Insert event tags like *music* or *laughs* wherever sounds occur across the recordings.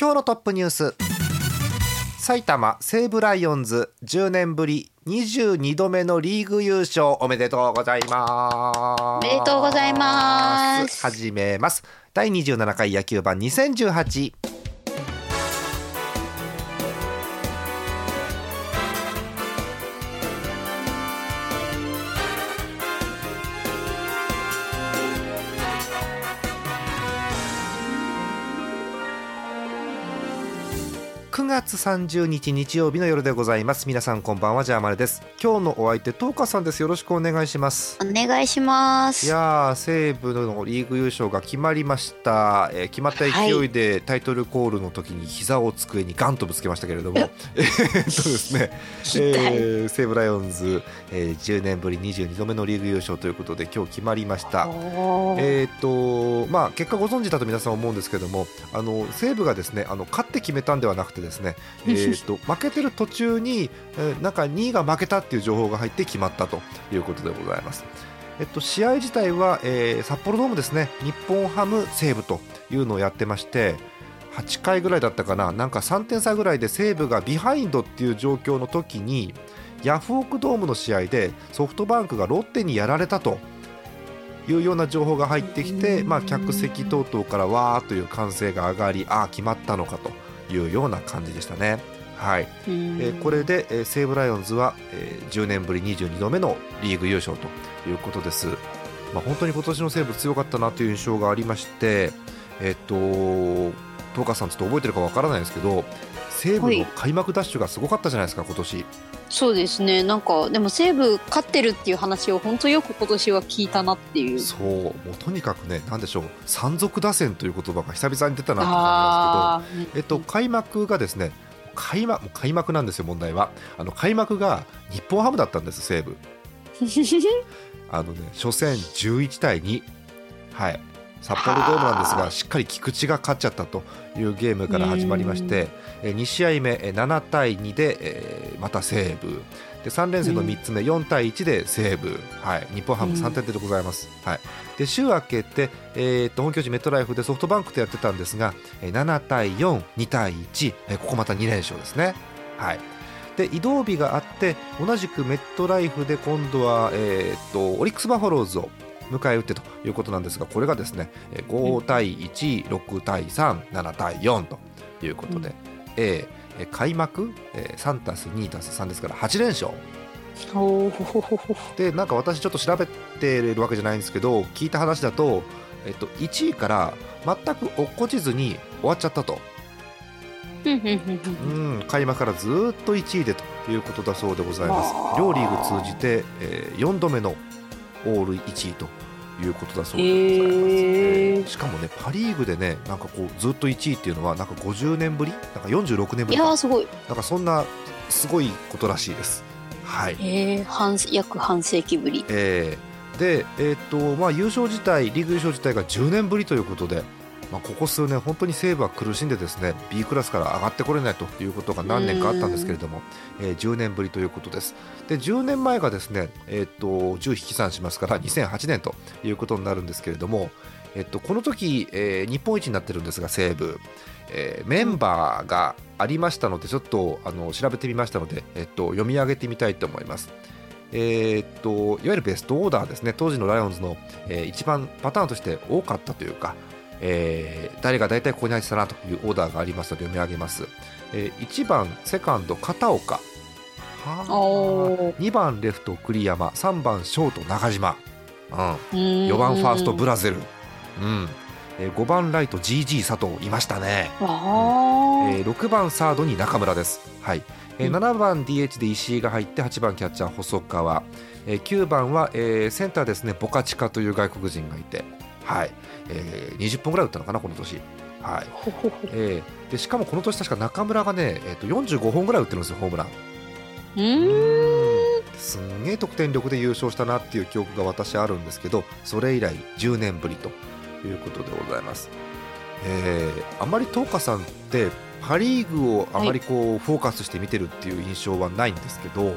今日のトップニュース。埼玉西武ライオンズ10年ぶり22度目のリーグ優勝おめでとうございます。おめでとうございます。始めます。第27回野球盤2018 9月30日日曜日の夜でございます。皆さんこんばんはジャーマネです。今日のお相手トーカさんです。よろしくお願いします。お願いします。いやー西武のリーグ優勝が決まりました、えー決まった勢いでタイトルコールの時に膝を机にガンとぶつけましたけれども。*laughs* えーっとですね、えー西武ライオンズ、えー10年ぶり22度目のリーグ優勝ということで今日決まりました。えーっとまあ、結果ご存知だと皆さん思うんですけどもあの西武がですねあの勝って決めたんではなくてですね、*laughs* えーっと負けてる途中に、えーなんか2位が負けたっていう情報が入って決まったということでございます。えっと、試合自体は、えー札幌ドームですね。日本ハム西武というのをやってまして8回ぐらいだったかな。なんか3点差ぐらいで西武がビハインドっていう状況の時にヤフオクドームの試合でソフトバンクがロッテにやられたというような情報が入ってきて、まあ、客席等々からわーという歓声が上がりああ決まったのかというような感じでしたね。はいえーこれで、えー西武ライオンズは、えー10年ぶり22度目のリーグ優勝ということです。まあ、本当に今年の西武強かったなという印象がありまして、えっと、東川さんちょっと覚えてるかわからないですけど西武の開幕ダッシュがすごかったじゃないですか今年。そうですね。なんかでも西武勝ってるっていう話を本当よく今年は聞いたなっていう。そう。もうとにかくねなんでしょう。山賊打線という言葉が久々に出たなと思いまあすけど、えっと、開幕がですね開幕開幕なんですよ問題は。あの開幕が日本ハムだったんです西武 *laughs* あのね初戦11対2はい札幌ドームなんですはあがしっかり菊池が勝っちゃったというゲームから始まりましてえ2試合目え7対2で、えーまた西武で3連戦の3つ目4対1で西武、はい、日本ハムうん。3点でございます、はい、で週明けて、えーと本拠地メットライフでソフトバンクとやってたんですがえー7対42対1、えーここまた2連勝ですね。はい。で移動日があって同じくメットライフで今度は、えー、とオリックス・バファローズを迎え撃ってということなんですがこれがですねえー5対16対37対4ということで、えーえー開幕、えー3たす2たす3ですから8連勝。でなんか私ちょっと調べてるわけじゃないんですけど聞いた話だと、えっと、1位から全く落っこちずに終わっちゃったと、うん、開幕からずーっと1位でということだそうでございます。両リーグ通じて、え4度目のオール1位ということだそうでございます、えー。しかもねパ・リーグでねなんかこうずっと1位っていうのはなんか50年ぶり？なんか46年ぶいりか。やーすごい。なんかそんなすごいことらしいです。はい。えー、半約半世紀ぶり。えー。で、えーとまあ、優勝自体、リーグ優勝自体が10年ぶりということで、まあ、ここ数年、本当に西武は苦しんでですね B クラスから上がってこれないということが何年かあったんですけれども、えー10年ぶりということです。で10年前がですね、えー、と10引き算しますから2008年ということになるんですけれども、えっとこの時、えー日本一になってるんですが西武、えーメンバーがありましたのでちょっとあの調べてみましたので、えっと読み上げてみたいと思います。えーっといわゆるベストオーダーですね当時のライオンズの、えー一番パターンとして多かったというか、えー誰が大体ここに入ってたなというオーダーがありますので読み上げます、え1番セカンド片岡。はおー。2番レフト栗山。3番ショート中島、うん、4 4番ファーストブラゼル、うん。えー5番ライト GG 佐藤。いましたね。わーえー6番サードに中村です、はい。えーうん。7番 DH で石井が入って8番キャッチャー細川、えー9番は、えーセンターですねボカチカという外国人がいて、はいえー20本ぐらい打ったのかなこの年。はい。えーでしかもこの年確か中村がね、えー、と45本ぐらい打ってるんですよホームラン。うーん。すんげえ得点力で優勝したなっていう記憶が私あるんですけどそれ以来10年ぶりということでございます、えーあんまり東花さんってパ・リーグをあまりこう、フォーカスして見てるっていう印象はないんですけど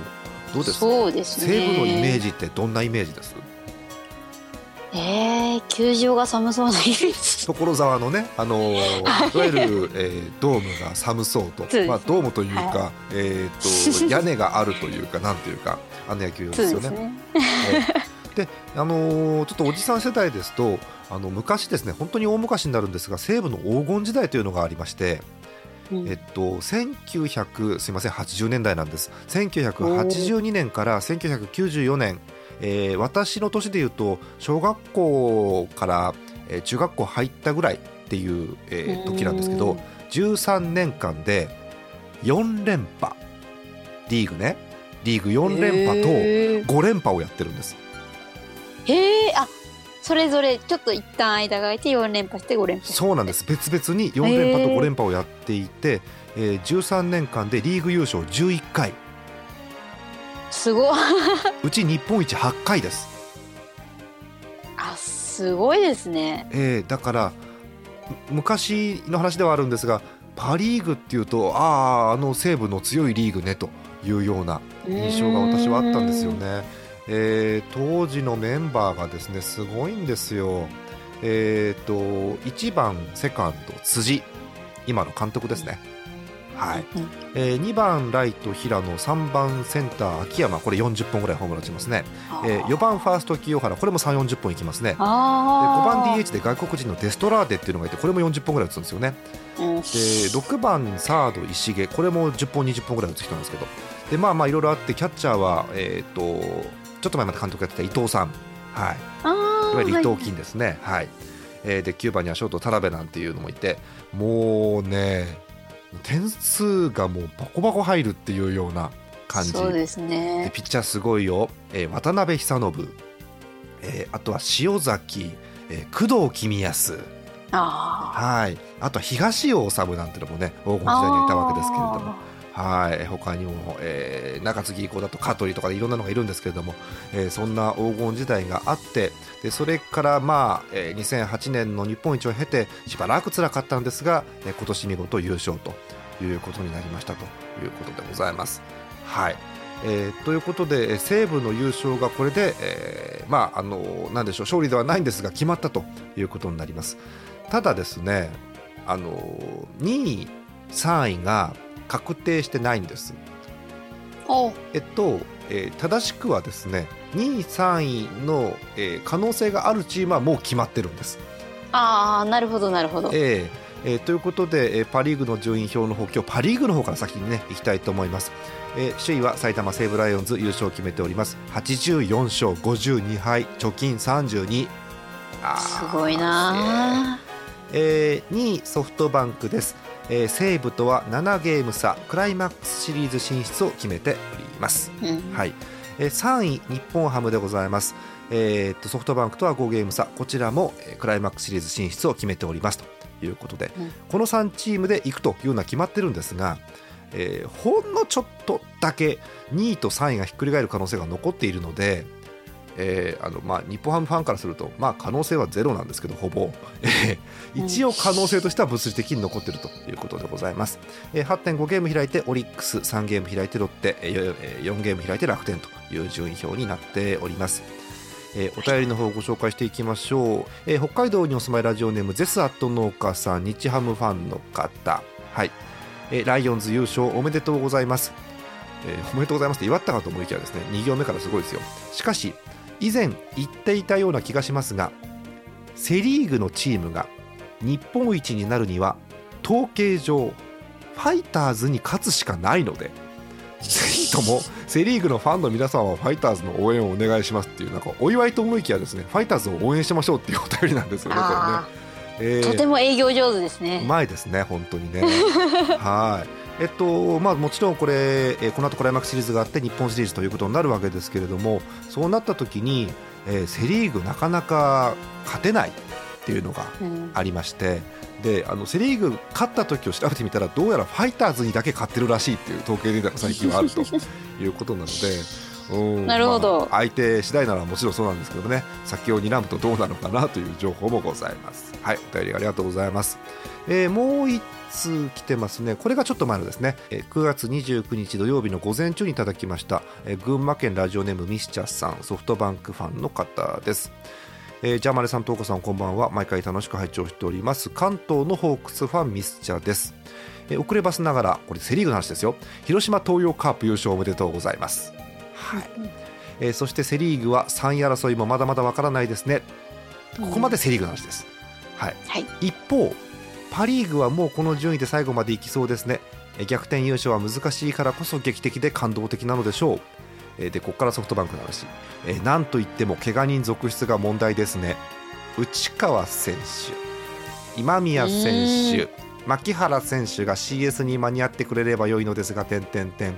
どうですか？そうですね。西武のイメージってどんなイメージです？えー、球場が寒そうなイメージ。所沢のね、あのーい。わゆる、えードームが寒そうと。まあ、ドームというか、はえー、と屋根があるというかなんていうかあの野球場ですよね。ね。で、あのーちょっとおじさん世代ですとあの昔ですね本当に大昔になるんですが西武の黄金時代というのがありまして、うん。えっと、1900すいません80年代なんです。1982年から1994年、えー私の年でいうと小学校から、えー中学校入ったぐらいっていう、えー時なんですけど13年間で4連覇。リーグね。リーグ4連覇とへー。5連覇をやってるんです。へえあそれぞれちょっと一旦間が空いて4連覇して5連覇。そうなんです。別々に4連覇と5連覇をやっていて、えー13年間でリーグ優勝11回すごいうち日本一8回です、あすごいですねえーだからむ昔の話ではあるんですがパ・リーグっていうとあああの西武の強いリーグねというような印象が私はあったんですよね。えー当時のメンバーがですねすごいんですよ。えー、と1番セカンド辻今の監督ですね。はい。うんえー2番ライト平野3番センター秋山。これ40本ぐらいホームラン打ちますね、えー4番ファースト清原。これも3 4 0本いきますね。で5あ番 DH で外国人のデストラーデっていうのがいてこれも40本ぐらい打つんですよね。番で6番サード石毛。これも10本20本ぐらい打つ人なんですけど。でまあまあいろいろあってキャッチャーはえっ、とちょっと前まで監督やってた伊藤さん。はい。あいわゆる伊はい。藤金ですね。はい、えーで9番にはショート田辺なんていうのもいて。もうね点数がもうバコバコ入るっていうような感じ。そうですでねピッチャーすごいよ、えー渡辺久信、えーあとは塩崎、えー工藤公康。あはい。あとは東尾治なんてのもね黄金時代にはいたわけですけれどもはい他にも、えー中継ぎ以降だと香取とかいろんなのがいるんですけれども、えーそんな黄金時代があってでそれから、まあえー2008年の日本一を経てしばらく辛かったんですが、えー今年見事優勝ということになりましたということでございます。はいえーということで西武の優勝がこれで、えーまああのなんでしょう勝利ではないんですが決まったということになります。ただですねあの2位3位が確定してないんです。おえっと、えー正しくはですね2位3位の、えー可能性があるチームはもう決まってるんです。ああなるほどなるほど。えーえーということで、えーパ・リーグの順位表の方今日パ・リーグの方から先にねいきたいと思います、えー首位は埼玉西武ライオンズ優勝を決めております。84勝52敗貯金32あーすごいなえー2位ソフトバンクです、えー西武とは7ゲーム差クライマックスシリーズ進出を決めております、うん。はい。えー3位日本ハムでございます、えーっとソフトバンクとは5ゲーム差。こちらも、えークライマックスシリーズ進出を決めております。ということで、うん。この3チームで行くというのは決まってるんですが、えーほんのちょっとだけ2位と3位がひっくり返る可能性が残っているので、えーあのまあ、日本ハムファンからすると、まあ、可能性はゼロなんですけどほぼ、えー一応可能性としては物理的に残っているということでございます、えー8.5ゲーム開いてオリックス3ゲーム開いてロッテえーえー4ゲーム開いて楽天という順位表になっております。えーお便りの方をご紹介していきましょう、えー北海道にお住まいラジオネームゼスアット農家さん日ハムファンの方。はい、えーライオンズ優勝おめでとうございます、えーおめでとうございますって祝ったかと思いきやですね2行目からすごいですよ。しかし以前言っていたような気がしますがセ・リーグのチームが日本一になるには統計上ファイターズに勝つしかないのでぜひともセ・リーグのファンの皆さんはファイターズの応援をお願いしますっていうなんかお祝いと思いきやですねファイターズを応援しましょうっていうお便りなんですよねこあれね。えーーとても営業上手ですうねまいですね、本当にね。*laughs* はい。えっとまあ、もちろんこれ、えーこの後クライマックスシリーズがあって日本シリーズということになるわけですけれどもそうなった時に、えーセ・リーグなかなか勝てないっていうのがうんありましてであのセ・リーグ勝った時を調べてみたらどうやらファイターズにだけ勝ってるらしいっていう統計データが最近はあるということなので。うんなるほどまあ相手次第ならもちろんそうなんですけどね先を睨むとどうなのかなという情報もございますはいお便りありがとうございます、えーもう一通来てますねこれがちょっと前のですね、えー9月29日土曜日の午前中にいただきました、えー群馬県ラジオネームミスチャーさんソフトバンクファンの方ですえージャーマネさん、トーコさん、こんばんは。毎回楽しく拝聴しております。関東のホークスファンミスチャーです。えー遅ればせながら、これセリーグの話ですよ。広島東洋カープ優勝おめでとうございます。はい。えーそしてセリーグは3位争いもまだまだわからないですね。ここまでセリーグの話です。はい。はい一方、パ・リーグはもうこの順位で最後までいきそうですね。えー逆転優勝は難しいからこそ劇的で感動的なのでしょう。えーでここからソフトバンクの話、えーなんといっても怪我人続出が問題ですね内川選手今宮選手牧原選手が CS に間に合ってくれれば良いのですが点点点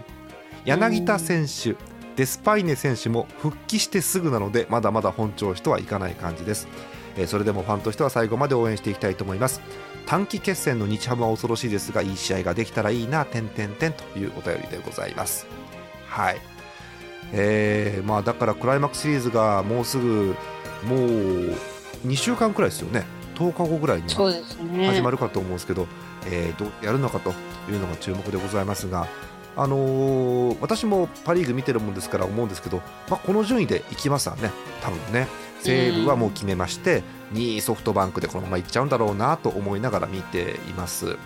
柳田選手デスパイネ選手も復帰してすぐなのでまだまだ本調子とはいかない感じです、えーそれでもファンとしては最後まで応援していきたいと思います。短期決戦の日ハムは恐ろしいですがいい試合ができたらいいな点点点というお便りでございます。はい。えーまあ、だからクライマックスシリーズがもうすぐもう2週間くらいですよね。10日後ぐらいに始まるかと思うんですけど、えーどうやるのかというのが注目でございますが、あのー私もパ・リーグ見てるもんですから思うんですけど、まあ、この順位でいきますわね。多分ね。西武はもう決めまして2位ソフトバンクでこのままいっちゃうんだろうなと思いながら見ています。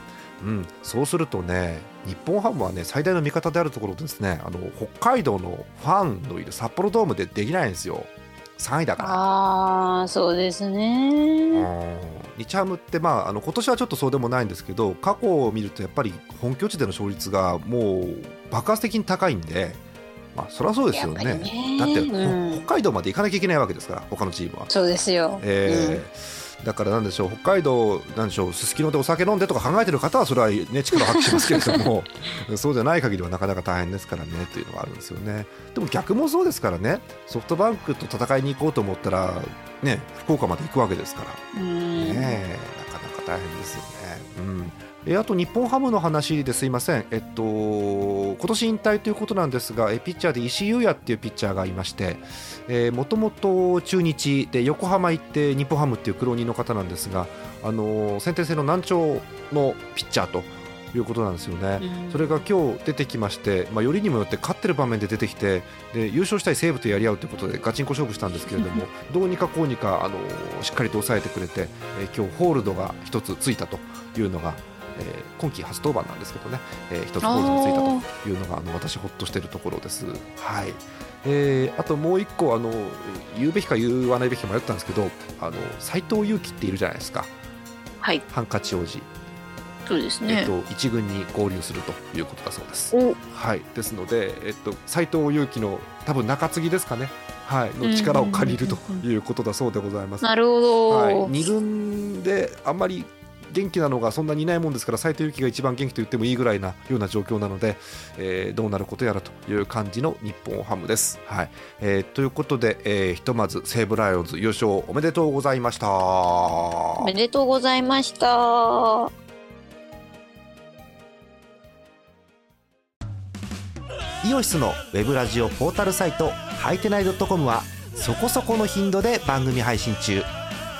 うん、そうするとね日本ハムはね最大の味方であるところですね。あの北海道のファンのいる札幌ドームでできないんですよ。3位だから。ああそうですね日ハムって、まあ、あの今年はちょっとそうでもないんですけど過去を見るとやっぱり本拠地での勝率がもう爆発的に高いんで、まあ、そりゃそうですよね。ね。だって、うん。北海道まで行かなきゃいけないわけですから他のチームは。そうですよ、えーだからなんでしょう北海道なんでしょうすすきのでお酒飲んでとか考えてる方はそれは、ね、力を発揮しますけれども *laughs* そうじゃない限りはなかなか大変ですからねというのがあるんですよねでも逆もそうですからねソフトバンクと戦いに行こうと思ったら、ね、福岡まで行くわけですからうんねえなかなか大変ですよね。うんえあと日本ハムの話ですいません、えっと、今年引退ということなんですが、えピッチャーで石井優也っていうピッチャーがいまして、もともと中日で横浜行って日本ハムっていう苦労人の方なんですが、あの先天性の難聴のピッチャーということなんですよね。うんそれが今日出てきまして、まあ、よりにもよって勝ってる場面で出てきてで優勝したい西武とやり合うということでガチンコ勝負したんですけれども *laughs* どうにかこうにかあのしっかりと抑えてくれて、えー今日ホールドが一つついたというのが、えー今季初登板なんですけどね、えー一つホールドがついたというのがあの私ほっとしているところです。はい。えーあともう一個あの言うべきか言わないべきか迷ったんですけどあの斉藤佑樹っているじゃないですか。はい。ハンカチ王子、そうですね。えっ、と、一軍に合流するということだそうです。お。はい、ですので、えっと、斉藤佑樹の多分中継ぎですかね、はい、の力を借りるということだそうでございます。なるほど、はい、二軍であんまり元気なのがそんなにいないもんですから斉藤佑樹が一番元気と言ってもいいぐらいなような状況なので、えーどうなることやらという感じの日本ハムです。はいえーということで、えーひとまず西武ライオンズ優勝おめでとうございました。おめでとうございましたイオシスのウェブラジオポータルサイトはいてない .com はそこそこの頻度で番組配信中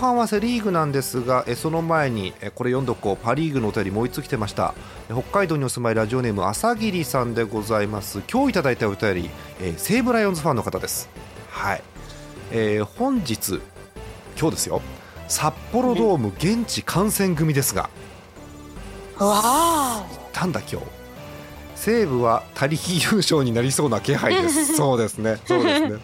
半はセ・リーグなんですがえその前にえこれ読んどこう。パ・リーグのお便りもう一つ来てました。え北海道にお住まいラジオネーム朝霧さんでございます。今日いただいたお便り、えー西武ライオンズファンの方です。はい、えー本日今日ですよ。札幌ドーム現地観戦組ですが。わあなんだ今日。西武は他力優勝になりそうな気配です。*laughs* そうですね。そうですね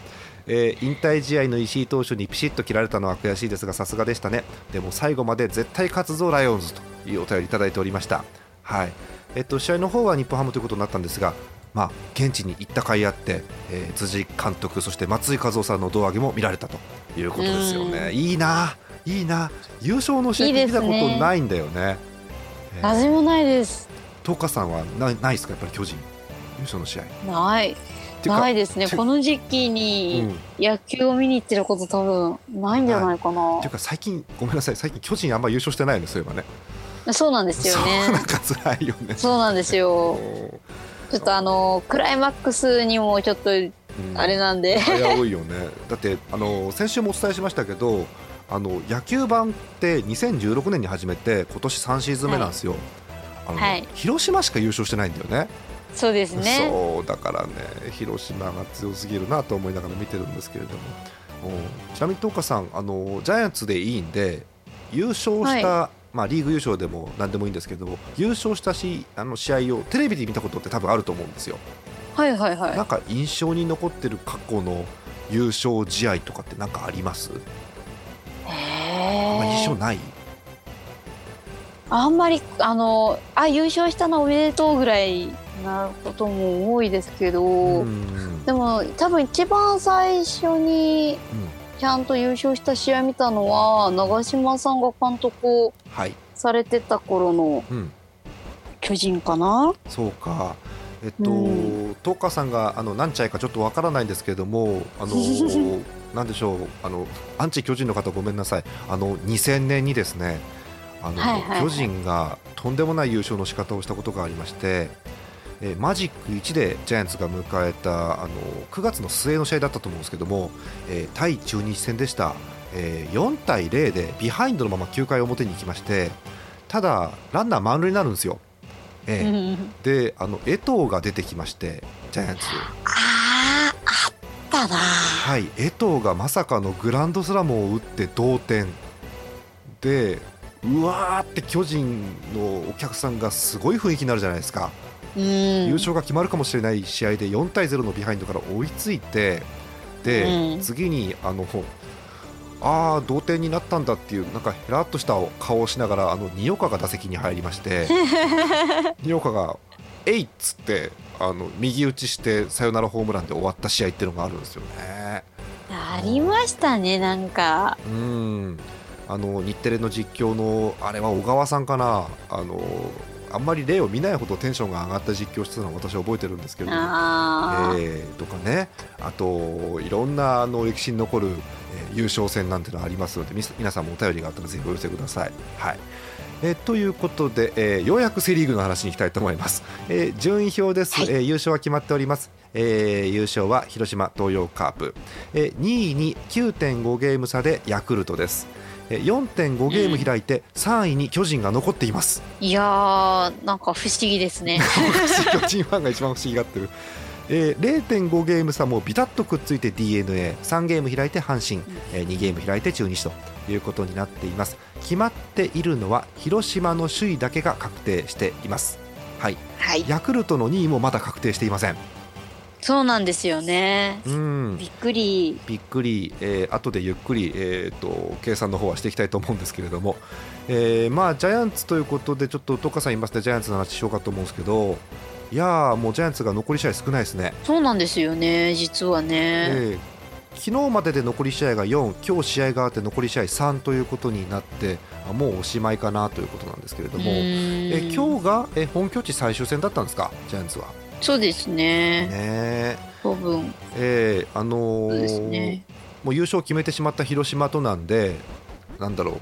えー引退試合の石井投手にピシッと切られたのは悔しいですがさすがでしたね。でも最後まで絶対勝つぞライオンズというお便りいただいておりました。はい。えっと、試合の方は日本ハムということになったんですが、まあ、現地に行った甲斐あって、えー辻監督そして松井和夫さんの胴上げも見られたということですよね。いいないいな。優勝の試合見たことないんだよね。えー味もないです。東花さんはなないですか？やっぱり巨人優勝の試合。ない。ないですね。てこの時期うんに野球を見に行ってること多分ないんじゃないかな。ってい。うか最近ごめんなさい。最近巨人あんま優勝してないのそういえばね。そうなんですよそうねなんか辛いよね。そうなんですよ。*laughs* ちょっとあのクライマックスにもちょっとうん。あれなんで、危ういよね。だってあの先週もお伝えしましたけどあの野球版って2016年に始めて今年3シーズン目なんですよ、あのねはい広島しか優勝してないんだよねそうですね。そうだからね広島が強すぎるなと思いながら見てるんですけれども。うんちなみに東花さんあのジャイアンツでいいんで優勝した、まあ、リーグ優勝でも何でもいいんですけど優勝したしあの試合をテレビで見たことって多分あると思うんですよ。はいはいはい。なんか印象に残ってる過去の優勝試合とかってなんかあります、あんま印象ない？あんまりあのあ優勝したのおめでとうぐらいなことも多いですけど、うん。でも多分一番最初にちゃんと優勝した試合見たのは長嶋さんが監督をはい、されてた頃のうん、巨人かな？そうか。えっと、う東花さんがあの何試合かちょっとわからないんですけれどもあの *laughs* なんでしょうあのアンチ巨人の方ごめんなさい。あの2000年にですねあの、はいはいはい。巨人がとんでもない優勝の仕方をしたことがありまして、えーマジック1でジャイアンツが迎えたあの9月の末の試合だったと思うんですけども、えー対中日戦でした、えー4対0でビハインドのまま9回表に行きましてただランナー満塁になるんですよ。えーうん。であの江藤が出てきましてジャイアンツあーあったな。はい江藤がまさかのグランドスラムを打って同点。でうわーって巨人のお客さんがすごい雰囲気になるじゃないですか、うん優勝が決まるかもしれない試合で4対0のビハインドから追いついてで、うん次にあのああ同点になったんだっていうなんかヘラっとした顔をしながらあの二岡が打席に入りまして *laughs* 二岡が「えい!」っつってあの右打ちしてサヨナラホームランで終わった試合っていうのがあるんですよね。ありましたねなんかうんあの日テレの実況のあれは小川さんかなあのあんまり例を見ないほどテンションが上がった実況してたのを私は覚えてるんですけれども、えーとかね。あといろんなあの歴史に残る、えー優勝戦なんてのありますのでみ皆さんもお便りがあったらぜひお寄せください。はい。えーということで、えーようやくセ・リーグの話に行きたいと思います、えー順位表です、はい。えー優勝は決まっております、えー優勝は広島東洋カープ、えー2位に9.5ゲーム差でヤクルトです。えー4.5ゲーム開いて3位に巨人が残っています、いやーなんか不思議ですね。*laughs* 巨人ファンが一番不思議がってる、えー0.5ゲーム差もビタッとくっついて d n a 3ゲーム開いて阪神、えー2ゲーム開いて中日ということになっています。決まっているのは広島の首位だけが確定しています。はい。はい。ヤクルトの2位もまだ確定していませんそうなんですよね。うん。びっくり。びっくり、えー後でゆっくり、えー、と計算の方はしていきたいと思うんですけれども、えーまあ、ジャイアンツということでちょっとトカさん言いますね。ジャイアンツの話しようかと思うんですけど。いやーもうジャイアンツが残り試合少ないですね、そうなんですよね実はね、えー昨日までで残り試合が4今日試合があって残り試合3ということになってあもうおしまいかなということなんですけれども、うえ今日がえ本拠地最終戦だったんですか？ジャイアンツは。そうですね。ね。多分。えーあのーね。もう優勝を決めてしまった広島となんで、なんだろう、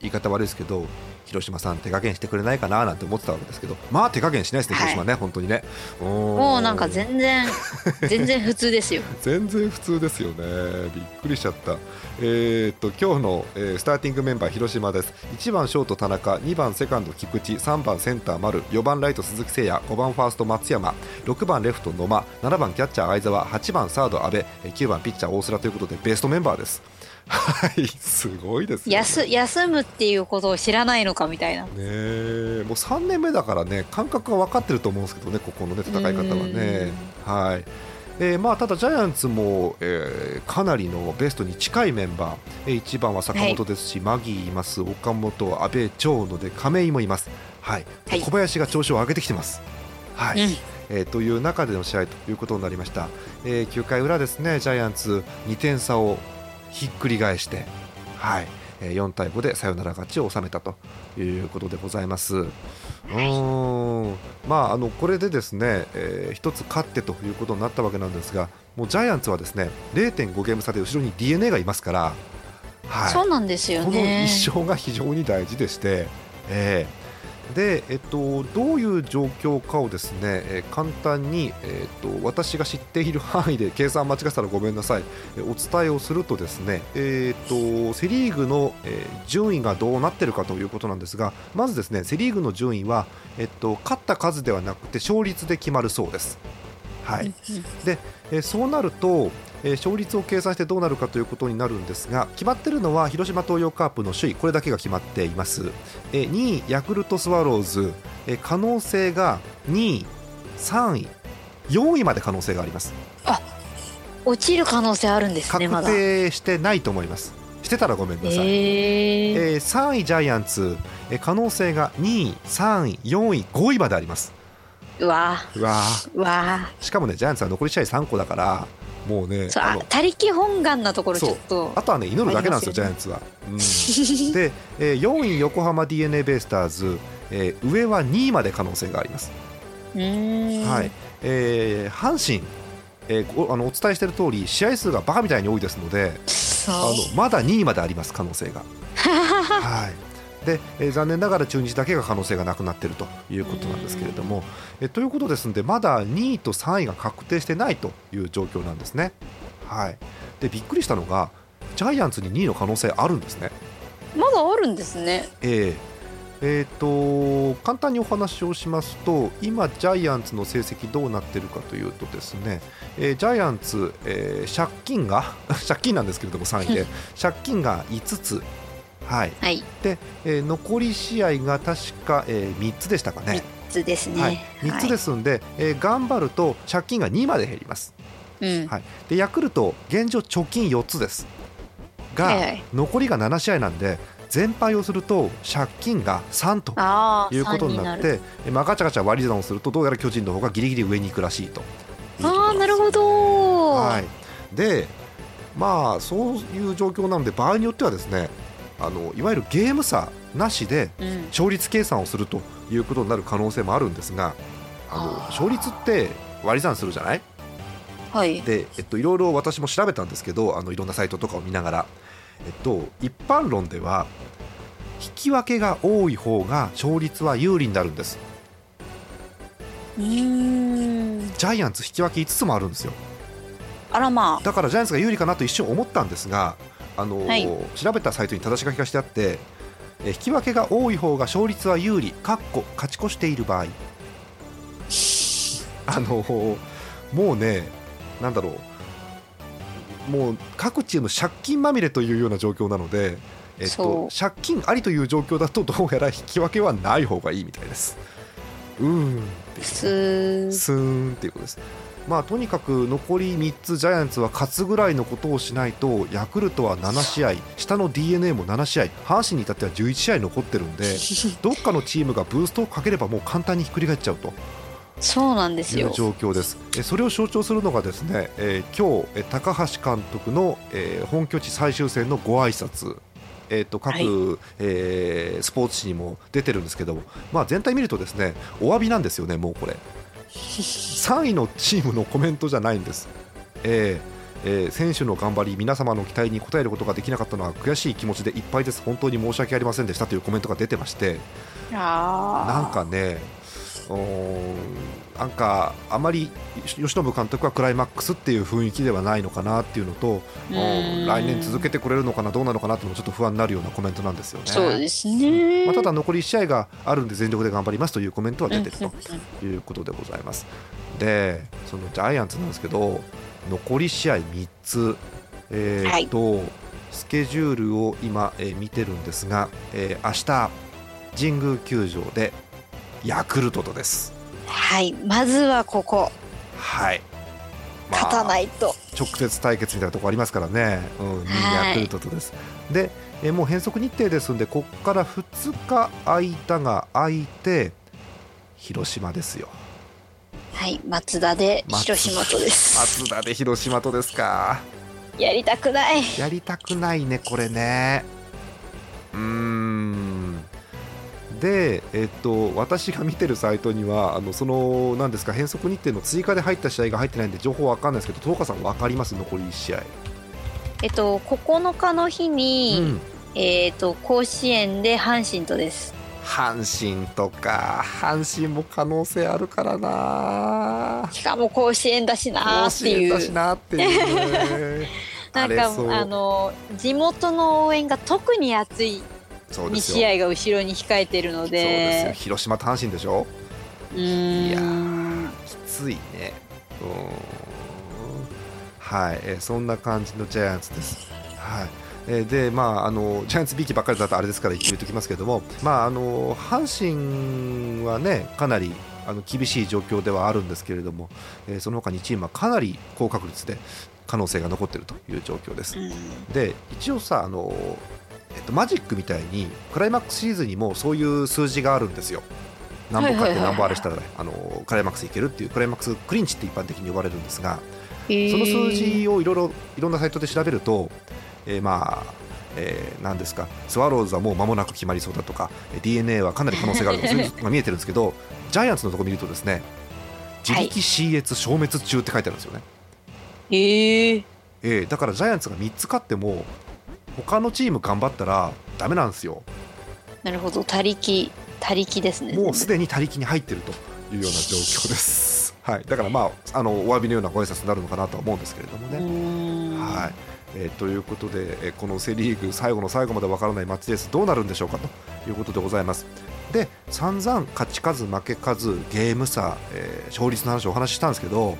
言い方悪いですけど、広島さん、手加減してくれないかななんて思ってたわけですけど、まあ手加減しないですね、はい広島ね、本当にね。ももうなんか全然 *laughs* 全然普通ですよ全然普通ですよね、びっくりしちゃった。えーっと今日の、えースターティングメンバー、広島です。1番ショート田中、2番セカンド菊池、3番センター丸、4番ライト鈴木誠也、5番ファースト松山、6番レフト野間、7番キャッチャー相澤、8番サード阿部、えー9番ピッチャー大須良ということでベストメンバーです。はい、すごいですよ。ね。休休むっていうことを知らないのかみたいな。ねえ。もう3年目だからね感覚が分かってると思うんですけどねここのね戦い方はね。はい。えーまあ、ただジャイアンツも、えーかなりのベストに近いメンバー、えー、1番は坂本ですし、マギーいます。岡本、阿部長野で亀井もいます、はい。はい。小林が調子を上げてきてます。はい。うん。えーという中での試合ということになりました、えー9回裏ですねジャイアンツ2点差をひっくり返して、はいえー4対5でサヨナラ勝ちを収めたということでございます。うーんまあ、あのこれでですね、えー一つ勝ってということになったわけなんですがもうジャイアンツはですね0.5ゲーム差で後ろに d n a がいますから、はい、そうなんですよこのね。1勝が非常に大事でして、えーでえっと、どういう状況かをですね、えー簡単に、えーっと私が知っている範囲で計算間違ってたらごめんなさい、えーお伝えをするとですね、えーっとセ・リーグの、えー順位がどうなってるかということなんですがまずですねセ・リーグの順位は、えっと、勝った数ではなくて勝率で決まるそうです。はい、うん。で、えーそうなると、えー勝率を計算してどうなるかということになるんですが決まっているのは広島東洋カープの首位これだけが決まっています、えー2位ヤクルトスワローズ、えー可能性が2位3位4位まで可能性があります。落ちる可能性あるんですね、ま確だ。定してないと思います。してたらごめんなさい、えー。えー3位ジャイアンツ、えー可能性が2位3位4位5位まであります。うわうわうわしかもねジャイアンツは残り試合3個だからもうね他力本願なところちょっとあとはね祈るだけなんですよ、ジャイアンツは。うん。で、えー4位、横浜 d n a ベイスターズ、えー上は2位まで可能性があります。はい。えー阪神、えーごあのお伝えしている通り、試合数がバカみたいに多いですので、あのまだ2位まであります、可能性が。*laughs* はいでえー残念ながら中日だけが可能性がなくなっているということなんですけれども、えということですのでまだ2位と3位が確定してないという状況なんですね。はい、でびっくりしたのがジャイアンツに2位の可能性あるんですね。まだあるんですね。えー。えーと簡単にお話をしますと今、ジャイアンツの成績どうなってるかというとですね、えージャイアンツ、えー借金が *laughs* 借金なんですけれども3位で。*laughs* 借金が5つ、はい。はい。でえー残り試合が確か、えー3つでしたかね、3つですね、はい、3つですんで、えー頑張ると借金が2まで減ります。うん。はい、でヤクルト、現状貯金4つですが、はいはい。残りが7試合なんで全敗をすると借金が3ということになっる。てえまあ、ガチャガチャ割り算をするとどうやら巨人の方がギリギリ上に行くらしいと。いああなるほど、ど、はい、でまあそういう状況なので場合によってはですねあのいわゆるゲーム差なしでうん、勝率計算をするということになる可能性もあるんですがあのあー。勝率って割り算するじゃない？はい。で、えっと、いろいろ私も調べたんですけどあのいろんなサイトとかを見ながら、えっと、一般論では引き分けが多い方が勝率は有利になるんです。ジャイアンツ引き分け5つもあるんですよ。あらまだからジャイアンツが有利かなと一瞬思ったんですが、あのはい。調べたサイトに正し書きがしてあってえ引き分けが多い方が勝率は有利かっこ勝ち越している場合。*laughs* あのもうねなんだろう。もう各チーム借金まみれというような状況なので、えっと、借金ありという状況だとどうやら引き分けはない方がいいみたいです。うーんっていう普通スーンっていうことです。まあ、とにかく残り3つジャイアンツは勝つぐらいのことをしないとヤクルトは7試合下の d n a も7試合阪神に至っては11試合残ってるんで *laughs* どっかのチームがブーストをかければもう簡単にひっくり返っちゃうと。そうなんですいうよ状況です。えそれを象徴するのがですね、えー今日え高橋監督の、えー本拠地最終戦のご挨拶。えー、と各、はい。えースポーツ紙にも出てるんですけども、まあ、全体見るとですねお詫びなんですよね、もうこれ。3位のチームのコメントじゃないんです。えーえー選手の頑張り、皆様の期待に応えることができなかったのは悔しい気持ちでいっぱいです、本当に申し訳ありませんでしたというコメントが出てまして、なんかね、なんかあまり吉信監督はクライマックスっていう雰囲気ではないのかなっていうのと、来年続けてくれるのかな、どうなのかなっていうのもちょっと不安になるようなコメントなんですよね。そうですね、まあ、ただ残り1試合があるんで全力で頑張りますというコメントは出てるうんということでございます。で、そのジャイアンツなんですけど、残り試合3つ、えーっとスケジュールを今、えー見てるんですが、えー明日神宮球場でヤクルトとです。はいまずはここはい。まあ勝たないと、直接対決みたいなところありますからね、うん、はいヤクルトとです。で、えーもう変則日程ですんで、ここから2日間が空いて、広島ですよ。はい松田で松広島とです松田で広島とですか。やりたくないやりたくないね、これね。うーん。で、えっと、私が見てるサイトには、あのそのなんですか変則日程の追加で入った試合が入ってないんで、情報わかんないですけど、東川さん、わかります、残り1試合。えっと9日の日に、うん。えっと甲子園で阪神とです。阪神とか。阪神も可能性あるからな。しかも甲子園だしなって子園いうだしなっていうね。*laughs* なんかあの地元の応援が特に熱い2そうですよ。試合が後ろに控えてるのそうですよ。で広島と阪神でしょ？うーん。いやーきついね。はい、えーそんな感じのジャイアンツです。はい。えーでまあ、あのジャイアンツびいきばっかりだとあれですから言っておきますけれども、まあ、あの阪神はねかなりあの厳しい状況ではあるんですけれども、えーその他2チームはかなり高確率で可能性が残っているという状況です。うん。で一応さあの、えっと、マジックみたいにクライマックスシリーズにもそういう数字があるんですよ。何本勝って何本あれしたらねあのクライマックスいけるっていうクライマックスクリンチって一般的に呼ばれるんですがその数字をいろいろいろんなサイトで調べると、えーまあ、えー、何ですかスワローズはもう間もなく決まりそうだとか d n a はかなり可能性があるとか *laughs* そういうのが見えてるんですけどジャイアンツのところ見るとですね自力 CS 消滅中って書いてあるんですよね。えー、えーだからジャイアンツが3つ勝っても他のチーム頑張ったらダメなんですよ。なるほど。他力他力ですね。もうすでに他力に入ってるというような状況です、*laughs* はい、だからまああのお詫びのようなご挨拶になるのかなとは思うんですけれどもうね、はい。えーということで、えーこのセ・リーグ最後の最後までわからないマッチレースどうなるんでしょうかということでございます。で散々勝ち数負け数ゲーム差、えー勝率の話をお話ししたんですけど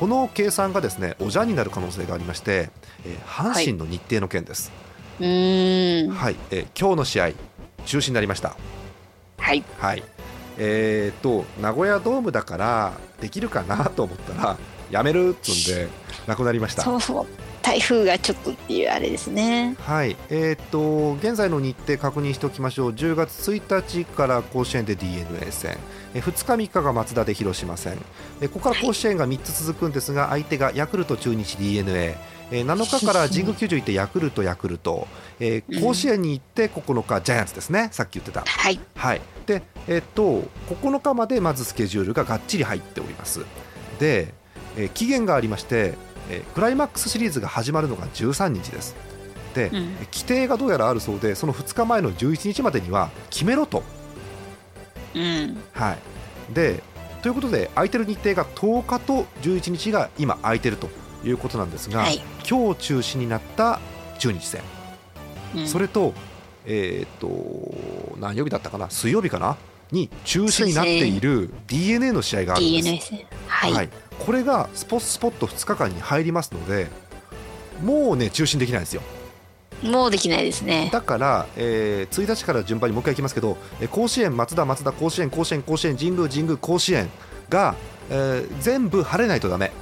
この計算がですねおじゃんになる可能性がありまして、えー阪神の日程の件です、うーんはい、えー今日の試合中止になりました。はいはい。えー、と名古屋ドームだからできるかなと思ったらやめるっつうんでなくなりました。そもそも台風がちょっとっていうあれですね。はい。えー、と現在の日程確認しておきましょう。10月1日から甲子園で d n a 戦、えー2日3日がマツダで広島戦、えーここから甲子園が3つ続くんですが相手がヤクルト中日 d n a えー7日から神宮球場行ってヤクルトヤクルト、えー甲子園に行って9日ジャイアンツですね。さっき言ってた。はい。はい、で、えっと、9日までまずスケジュールががっちり入っております。で、えー期限がありまして、えークライマックスシリーズが始まるのが13日です。で、うん。規定がどうやらあるそうで、その2日前の11日までには決めろと。うん。はい、でということで、空いてる日程が10日と11日が今、空いてるということなんですが、はい。今日中止になった中日戦。うん。それと、えーっと、何曜日だったかな、水曜日かな、に中止になっている d n a の試合があるんです。はい、はい、これがスポスポット2日間に入りますので、もうね、中止にできないんですよ。もうできないですねだから、えー1日から順番にもう一回いきますけど、えー甲子園、松田、松田、甲子園、甲子園、甲子園、神宮、神宮、甲子園が、えー全部晴れないとダメ。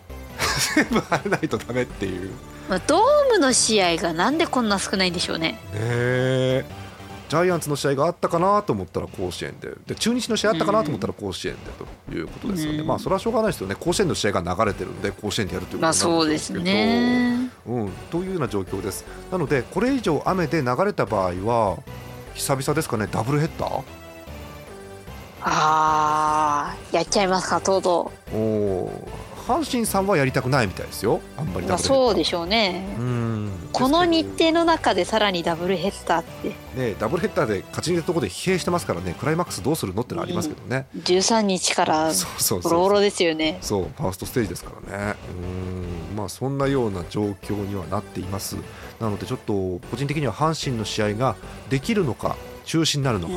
*laughs* 全部晴れないとダメっていう。まあ、ドームの試合がなんでこんな少ないんでしょうねねえジャイアンツの試合があったかなと思ったら甲子園で。で中日の試合あったかなと思ったら甲子園でということですよね、うん。まあそれはしょうがないですよね。甲子園の試合が流れてるんで甲子園でやるということまあになそうでするんですけど、ね。うん、というような状況です。なのでこれ以上雨で流れた場合は久々ですかね。ダブルヘッダー？あーやっちゃいますかとうとおー阪神さんはやりたくないみたいですよ。あんまう、まあ、りダブルヘッダー。そうでしょうね。うん。この日程の中でさらにダブルヘッダーって。どねダブルヘッダーで勝ち抜いたところで疲弊してますからね。クライマックスどうするのってのはありますけどね、13日からそうそうそうボロボロですよね。そうファーストステージですからね。うん。まあそんなような状況にはなっています。なのでちょっと個人的には阪神の試合ができるのか中止になるのか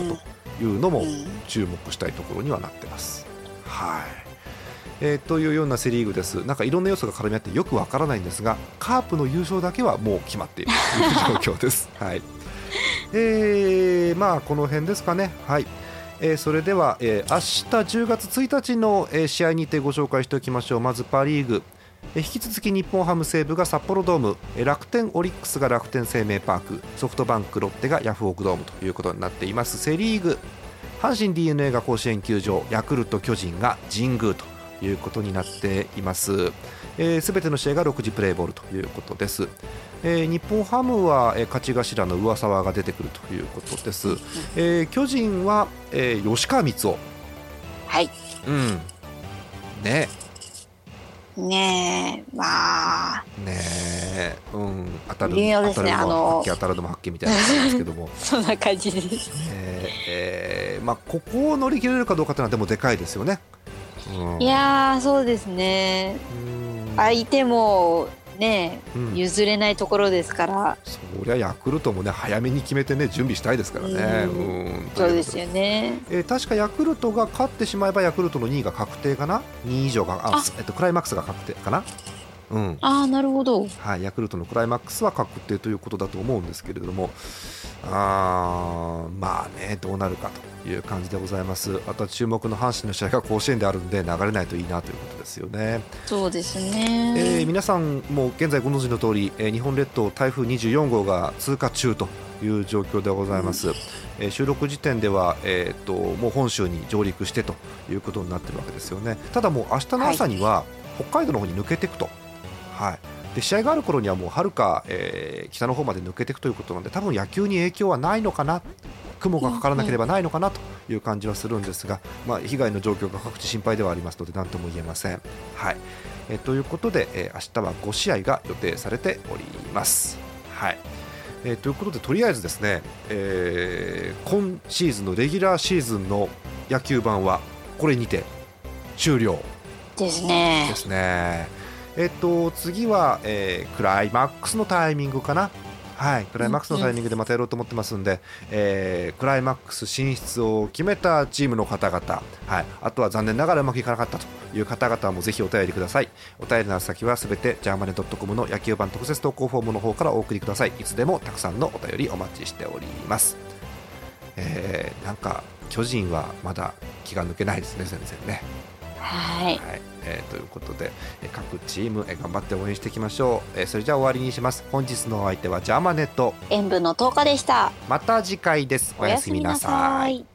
というのもうん。注目したいところにはなってます、はいえーというようなセ・リーグです。なんかいろんな要素が絡み合ってよくわからないんですがカープの優勝だけはもう決まっている。と *laughs* いう状況です。はい。えー、まあこの辺ですかね。はい。えーそれでは、えー明日10月1日の、えー試合にてご紹介しておきましょう。まずパ・リーグ。えー引き続き日本ハム西武が札幌ドーム。えー楽天オリックスが楽天生命パーク。ソフトバンクロッテがヤフオクドームということになっています。セ・リーグ。阪神 d n a が甲子園球場。ヤクルト巨人が神宮ということになっています。すべ、ての試合が6時プレーボールということです、えー日本ハムは、えー勝ち頭の上沢が出てくるということです、えー巨人は、えー吉川光雄はい。うん。ね。ねえ。まあ。ねえ。うん。当たるね当たるのも発見当たるのも発見みたいな感じですけども。*laughs* そんな感じです。え。ーえーまあここを乗り切れるかどうかというのはでもでかいですよね、うん、いやーそうですね。うん。相手もねうん。譲れないところですから、そりゃヤクルトもね早めに決めてね準備したいですからね。うん。うんそうですよね。えー確かヤクルトが勝ってしまえばヤクルトの2位が確定かな？2位以上がああ。えっと、クライマックスが確定かな？うん。ああなるほど。はい、ヤクルトのクライマックスは確定ということだと思うんですけれどもあーまあねどうなるかという感じでございます。あとは注目の阪神の試合が甲子園であるんで流れないといいなということですよね。そうですえね、ー皆さんも現在ご存知の通り、えー日本列島台風24号が通過中という状況でございます、えー収録時点では、えーっともう本州に上陸してということになってるわけですよね。ただもう明日の朝には北海道の方に抜けていくと、はいで試合がある頃にはもうはるか、えー北の方まで抜けていくということなので多分野球に影響はないのかな雲がかからなければないのかなという感じはするんですが、まあ、被害の状況が各地心配ではありますので何とも言えません。はいえーということで、えー明日は5試合が予定されております。はいえーということでとりあえずですね、えー今シーズンのレギュラーシーズンの野球版はこれにて終了ですねですね。えっと次は、えークライマックスのタイミングかな。はい、クライマックスのタイミングでまたやろうと思ってますんで、えークライマックス進出を決めたチームの方々、はい、あとは残念ながらうまくいかなかったという方々もぜひお便りください。お便りの先はすべてジャーマネドットコムの野球版特設投稿フォームの方からお送りください。いつでもたくさんのお便りお待ちしております。えーなんか巨人はまだ気が抜けないですね、全然ね。はいはいえーということで、えー各チーム、えー頑張って応援していきましょう、えーそれじゃあ終わりにします。本日のお相手はジャーマネット。塩分の10日でした。また次回です。おやすみなさい。い